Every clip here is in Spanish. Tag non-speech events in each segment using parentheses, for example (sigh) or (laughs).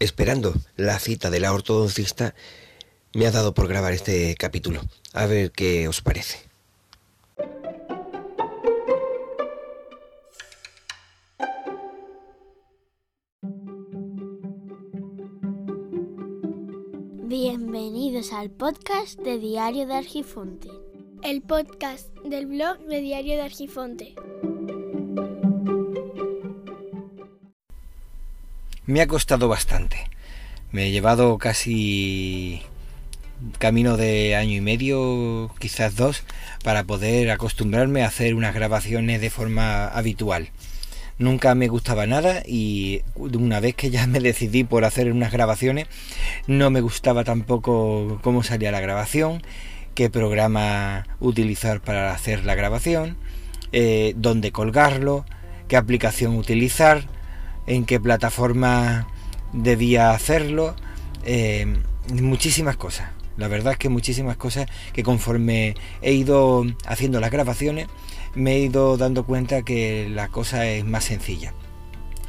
esperando la cita de la ortodoncista, me ha dado por grabar este capítulo. A ver qué os parece. Bienvenidos al podcast de Diario de Argifonte. El podcast del blog de Diario de Argifonte. Me ha costado bastante. Me he llevado casi camino de año y medio, quizás dos, para poder acostumbrarme a hacer unas grabaciones de forma habitual. Nunca me gustaba nada y una vez que ya (laughs) me decidí por hacer unas grabaciones, no me gustaba tampoco cómo salía la grabación, qué programa utilizar para hacer la grabación, eh, dónde colgarlo, qué aplicación utilizar, en qué plataforma debía hacerlo, eh, muchísimas cosas. La verdad es que muchísimas cosas que conforme he ido haciendo las grabaciones me he ido dando cuenta que la cosa es más sencilla.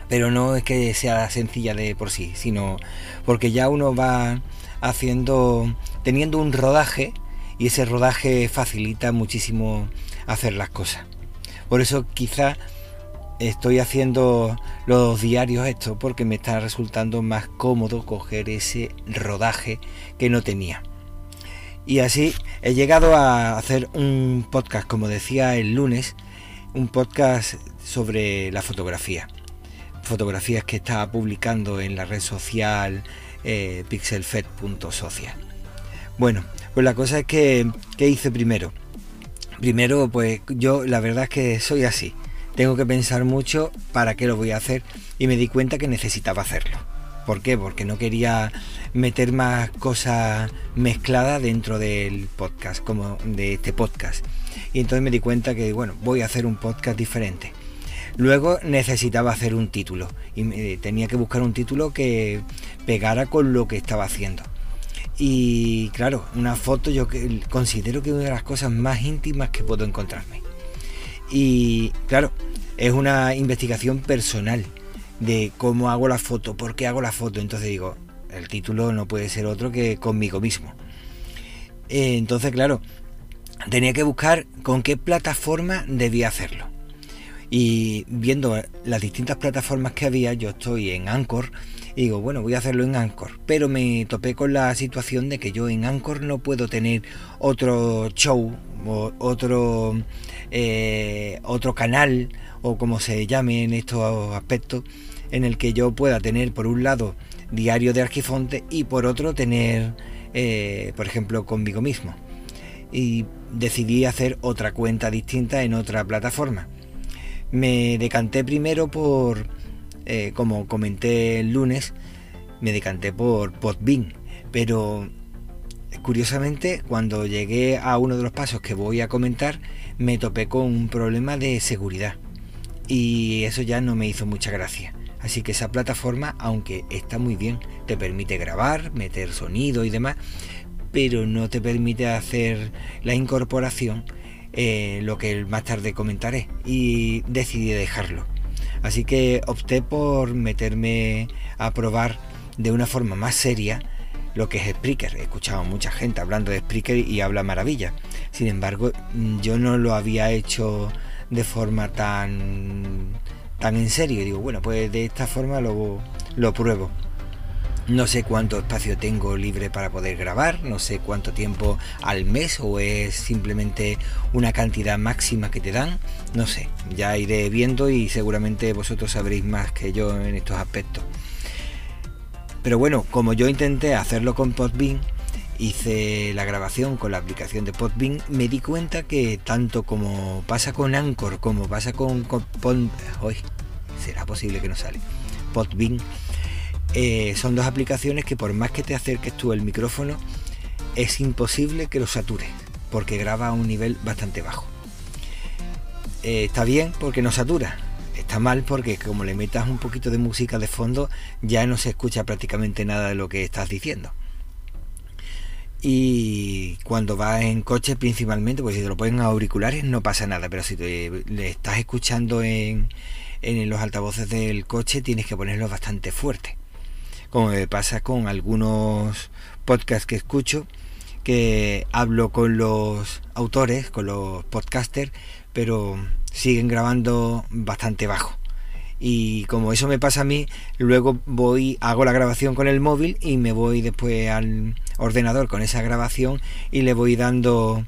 Pero no es que sea sencilla de por sí, sino porque ya uno va haciendo, teniendo un rodaje y ese rodaje facilita muchísimo hacer las cosas. Por eso quizá estoy haciendo los diarios esto porque me está resultando más cómodo coger ese rodaje que no tenía. Y así he llegado a hacer un podcast, como decía el lunes, un podcast sobre la fotografía. Fotografías que estaba publicando en la red social eh, pixelfed.social. Bueno, pues la cosa es que, ¿qué hice primero? Primero, pues yo la verdad es que soy así. Tengo que pensar mucho para qué lo voy a hacer y me di cuenta que necesitaba hacerlo. ¿Por qué? Porque no quería meter más cosas mezcladas dentro del podcast, como de este podcast. Y entonces me di cuenta que, bueno, voy a hacer un podcast diferente. Luego necesitaba hacer un título y tenía que buscar un título que pegara con lo que estaba haciendo. Y claro, una foto yo considero que es una de las cosas más íntimas que puedo encontrarme. Y claro, es una investigación personal de cómo hago la foto, por qué hago la foto. Entonces digo, el título no puede ser otro que conmigo mismo. Eh, entonces, claro, tenía que buscar con qué plataforma debía hacerlo. Y viendo las distintas plataformas que había, yo estoy en Anchor digo, bueno, voy a hacerlo en Anchor. Pero me topé con la situación de que yo en Anchor no puedo tener otro show otro, eh, otro canal o como se llame en estos aspectos en el que yo pueda tener por un lado diario de Arquifonte y por otro tener, eh, por ejemplo, conmigo mismo. Y decidí hacer otra cuenta distinta en otra plataforma. Me decanté primero por, eh, como comenté el lunes, me decanté por Podbean, pero curiosamente cuando llegué a uno de los pasos que voy a comentar me topé con un problema de seguridad y eso ya no me hizo mucha gracia. Así que esa plataforma, aunque está muy bien, te permite grabar, meter sonido y demás, pero no te permite hacer la incorporación, eh, lo que más tarde comentaré, y decidí dejarlo. Así que opté por meterme a probar de una forma más seria lo que es Spreaker. He escuchado a mucha gente hablando de Spreaker y habla maravilla. Sin embargo, yo no lo había hecho de forma tan tan en serio. Y digo, bueno, pues de esta forma lo, lo pruebo. No sé cuánto espacio tengo libre para poder grabar, no sé cuánto tiempo al mes o es simplemente una cantidad máxima que te dan, no sé, ya iré viendo y seguramente vosotros sabréis más que yo en estos aspectos. Pero bueno, como yo intenté hacerlo con Podbean, hice la grabación con la aplicación de Podbean, me di cuenta que tanto como pasa con Anchor como pasa con, hoy será posible que no sale Podbean eh, son dos aplicaciones que por más que te acerques tú el micrófono es imposible que lo satures porque graba a un nivel bastante bajo. Eh, está bien porque no satura está mal porque como le metas un poquito de música de fondo ya no se escucha prácticamente nada de lo que estás diciendo y cuando vas en coche principalmente, pues si te lo ponen a auriculares no pasa nada, pero si te, le estás escuchando en, en los altavoces del coche tienes que ponerlo bastante fuerte. como me pasa con algunos podcasts que escucho, que hablo con los autores, con los podcasters, pero siguen grabando bastante bajo. Y como eso me pasa a mí, luego voy, hago la grabación con el móvil y me voy después al ordenador con esa grabación y le voy dando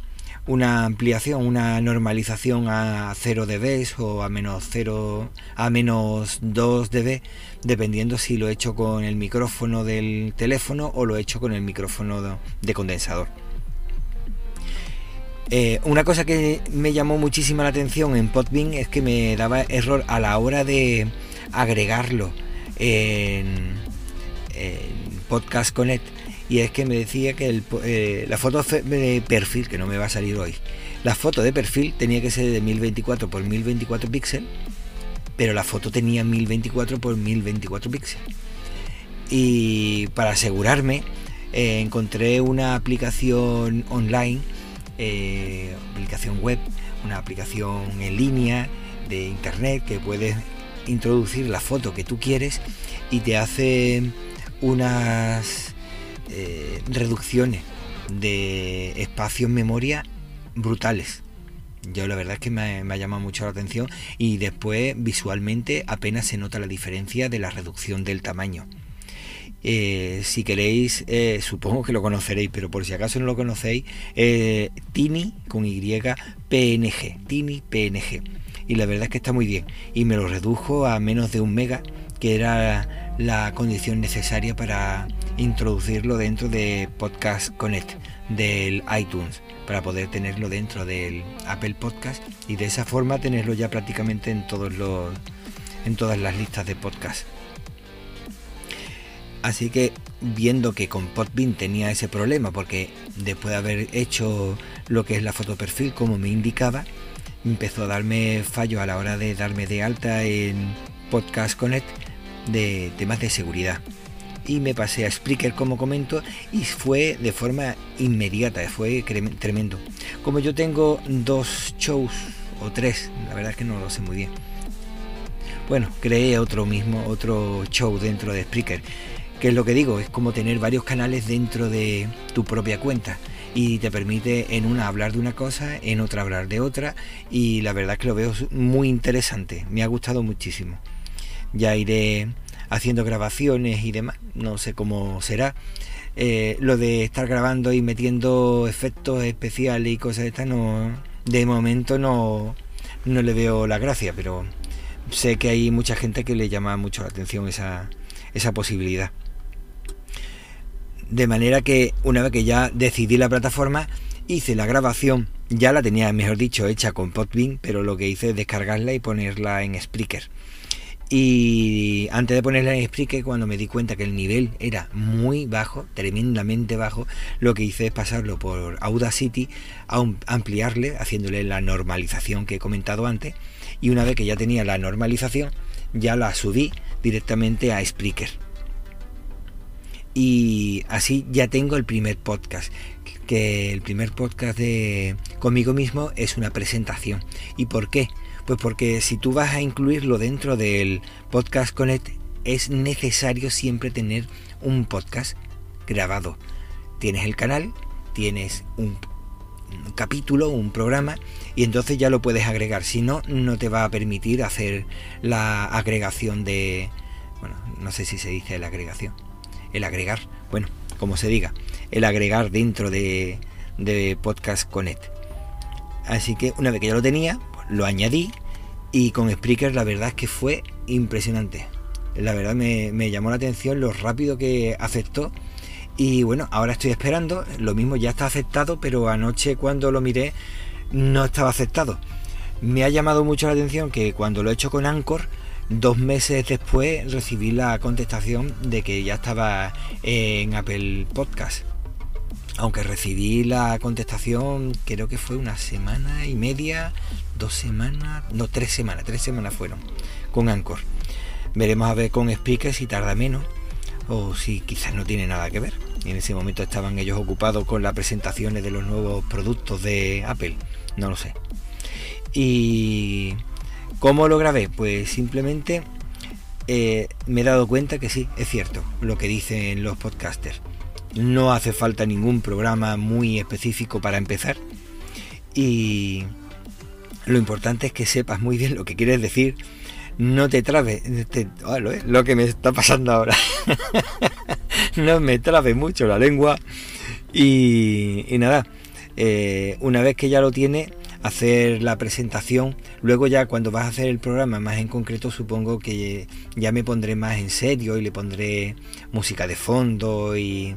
una ampliación, una normalización a 0 dB o a menos 0 a menos 2 dB, dependiendo si lo he hecho con el micrófono del teléfono o lo he hecho con el micrófono de condensador. Eh, una cosa que me llamó muchísima la atención en Podbean es que me daba error a la hora de agregarlo en, Podcast Connect y es que me decía que eh, la foto de perfil, que no me va a salir hoy, la foto de perfil tenía que ser de 1024 por 1024 píxeles, pero la foto tenía 1024 por 1024 píxeles. Y para asegurarme, eh, encontré una aplicación online eh, aplicación web, una aplicación en línea de internet que puedes introducir la foto que tú quieres y te hace unas eh, reducciones de espacio en memoria brutales. Yo la verdad es que me, me, ha llamado mucho la atención y después visualmente apenas se nota la diferencia de la reducción del tamaño. Eh, si queréis, eh, supongo que lo conoceréis, pero por si acaso no lo conocéis, Tini con Y PNG, Tini PNG. Y la verdad es que está muy bien. Y me lo redujo a menos de un mega, que era la condición necesaria para introducirlo dentro de Podcast Connect del iTunes para poder tenerlo dentro del Apple Podcast y de esa forma tenerlo ya prácticamente en todos los en todas las listas de podcast. Así que viendo que con Podbean tenía ese problema, porque después de haber hecho lo que es la foto perfil como me indicaba, empezó a darme fallos a la hora de darme de alta en Podcast Connect de temas de seguridad. Y me pasé a Spreaker como comento y fue de forma inmediata, fue tremendo. Como yo tengo dos shows o tres, la verdad es que no lo sé muy bien. Bueno, creé otro mismo, otro show dentro de Spreaker que es lo que digo, es como tener varios canales dentro de tu propia cuenta y te permite en una hablar de una cosa, en otra hablar de otra y la verdad es que lo veo muy interesante, me ha gustado muchísimo. Ya iré haciendo grabaciones y demás, no sé cómo será. Eh, lo de estar grabando y metiendo efectos especiales y cosas de estas, no, de momento no, no le veo la gracia, pero sé que hay mucha gente que le llama mucho la atención esa, esa posibilidad. De manera que una vez que ya decidí la plataforma, hice la grabación, ya la tenía, mejor dicho, hecha con Podbean, pero lo que hice es descargarla y ponerla en Spreaker. Y antes de ponerla en Spreaker, cuando me di cuenta que el nivel era muy bajo, tremendamente bajo, lo que hice es pasarlo por Audacity, a ampliarle, haciéndole la normalización que he comentado antes. Y una vez que ya tenía la normalización, ya la subí directamente a Spreaker. Y así ya tengo el primer podcast que el primer podcast de conmigo mismo es una presentación. Y por qué pues porque si tú vas a incluirlo dentro del podcast connect es necesario siempre tener un podcast grabado tienes el canal tienes un, capítulo un programa y entonces ya lo puedes agregar si no no te va a permitir hacer la agregación de bueno no sé si se dice la agregación el agregar, bueno, como se diga, el agregar dentro de, de Podcast Connect. Así que una vez que ya lo tenía, lo añadí y con Spreaker la verdad es que fue impresionante. La verdad me, me llamó la atención lo rápido que aceptó y bueno, ahora estoy esperando, lo mismo ya está aceptado, pero anoche cuando lo miré no estaba aceptado. Me ha llamado mucho la atención que cuando lo he hecho con Anchor, Dos meses después recibí la contestación de que ya estaba en Apple Podcast. Aunque recibí la contestación, creo que fue una semana y media, dos semanas, no, tres semanas, tres semanas fueron con Anchor. Veremos a ver con Speaker si tarda menos o si quizás no tiene nada que ver. en ese momento estaban ellos ocupados con las presentaciones de los nuevos productos de Apple, no lo sé. Y ¿Cómo lo grabé? Pues simplemente eh, me he dado cuenta que sí, es cierto lo que dicen los podcasters. No hace falta ningún programa muy específico para empezar. Y lo importante es que sepas muy bien lo que quieres decir. No te trabe, ah, lo que me está pasando ahora. (laughs) no me trabe mucho la lengua. Y, nada, eh, una vez que ya lo tiene, hacer la presentación. Luego ya cuando vas a hacer el programa más en concreto supongo que ya me pondré más en serio y le pondré música de fondo y,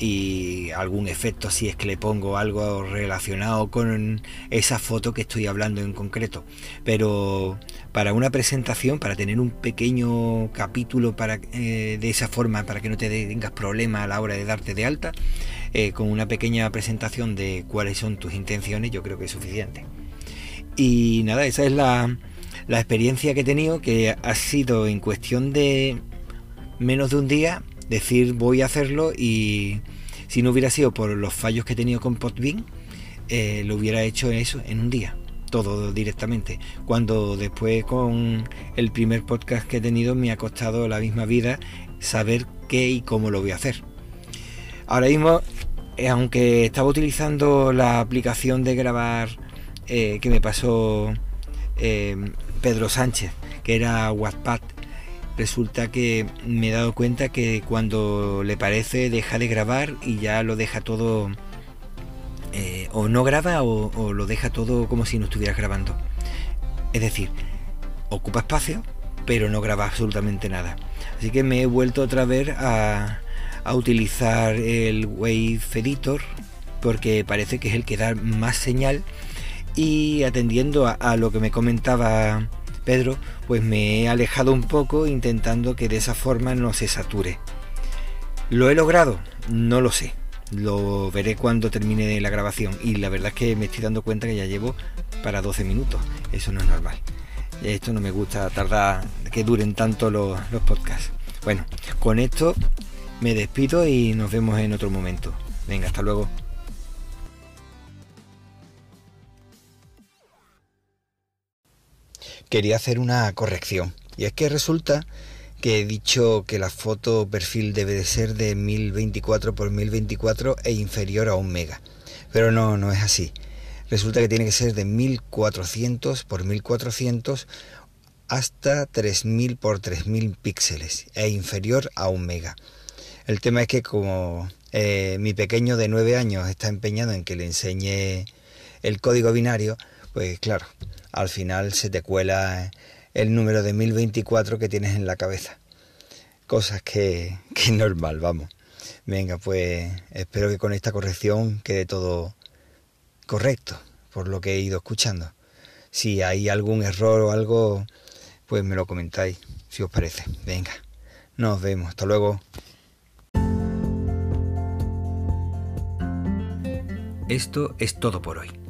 y algún efecto si es que le pongo algo relacionado con esa foto que estoy hablando en concreto. Pero para una presentación, para tener un pequeño capítulo para, eh, de esa forma, para que no te tengas problemas a la hora de darte de alta, eh, con una pequeña presentación de cuáles son tus intenciones, yo creo que es suficiente. Y nada, esa es la, la experiencia que he tenido, que ha sido en cuestión de menos de un día decir voy a hacerlo y si no hubiera sido por los fallos que he tenido con Podbean, eh, lo hubiera hecho eso en un día, todo directamente. Cuando después con el primer podcast que he tenido me ha costado la misma vida saber qué y cómo lo voy a hacer. Ahora mismo, eh, aunque estaba utilizando la aplicación de grabar eh, que me pasó Pedro Sánchez, que era WhatsApp, resulta que me he dado cuenta que cuando le parece deja de grabar y ya lo deja todo o no graba o, lo deja todo como si no estuviera grabando. Es decir, ocupa espacio, pero no graba absolutamente nada. Así que me he vuelto otra vez a, a utilizar el Wave Editor porque parece que es el que da más señal y atendiendo a, lo que me comentaba Pedro, pues me he alejado un poco intentando que de esa forma no se sature. ¿Lo he logrado? No lo sé. Lo veré cuando termine la grabación y la verdad es que me estoy dando cuenta que ya llevo para 12 minutos. Eso no es normal. Esto no me gusta tardar que duren tanto los, los podcasts. Bueno, con esto me despido y nos vemos en otro momento. Venga, hasta luego. Quería hacer una corrección. Y es que resulta que he dicho que la foto perfil debe de ser de 1024 por 1024 e inferior a un mega. Pero no, no es así. Resulta que tiene que ser de 1400 por 1400 hasta 3000 por 3000 píxeles e inferior a un mega. El tema es que como eh, mi pequeño de nueve años está empeñado en que le enseñe el código binario, pues claro, al final se te cuela el número de 1024 que tienes en la cabeza. Cosas que, (laughs) que normal, vamos. Venga, pues espero que con esta corrección quede todo correcto, por lo que he ido escuchando. Si hay algún error o algo, pues me lo comentáis, si os parece. Venga, nos vemos, hasta luego. Esto es todo por hoy.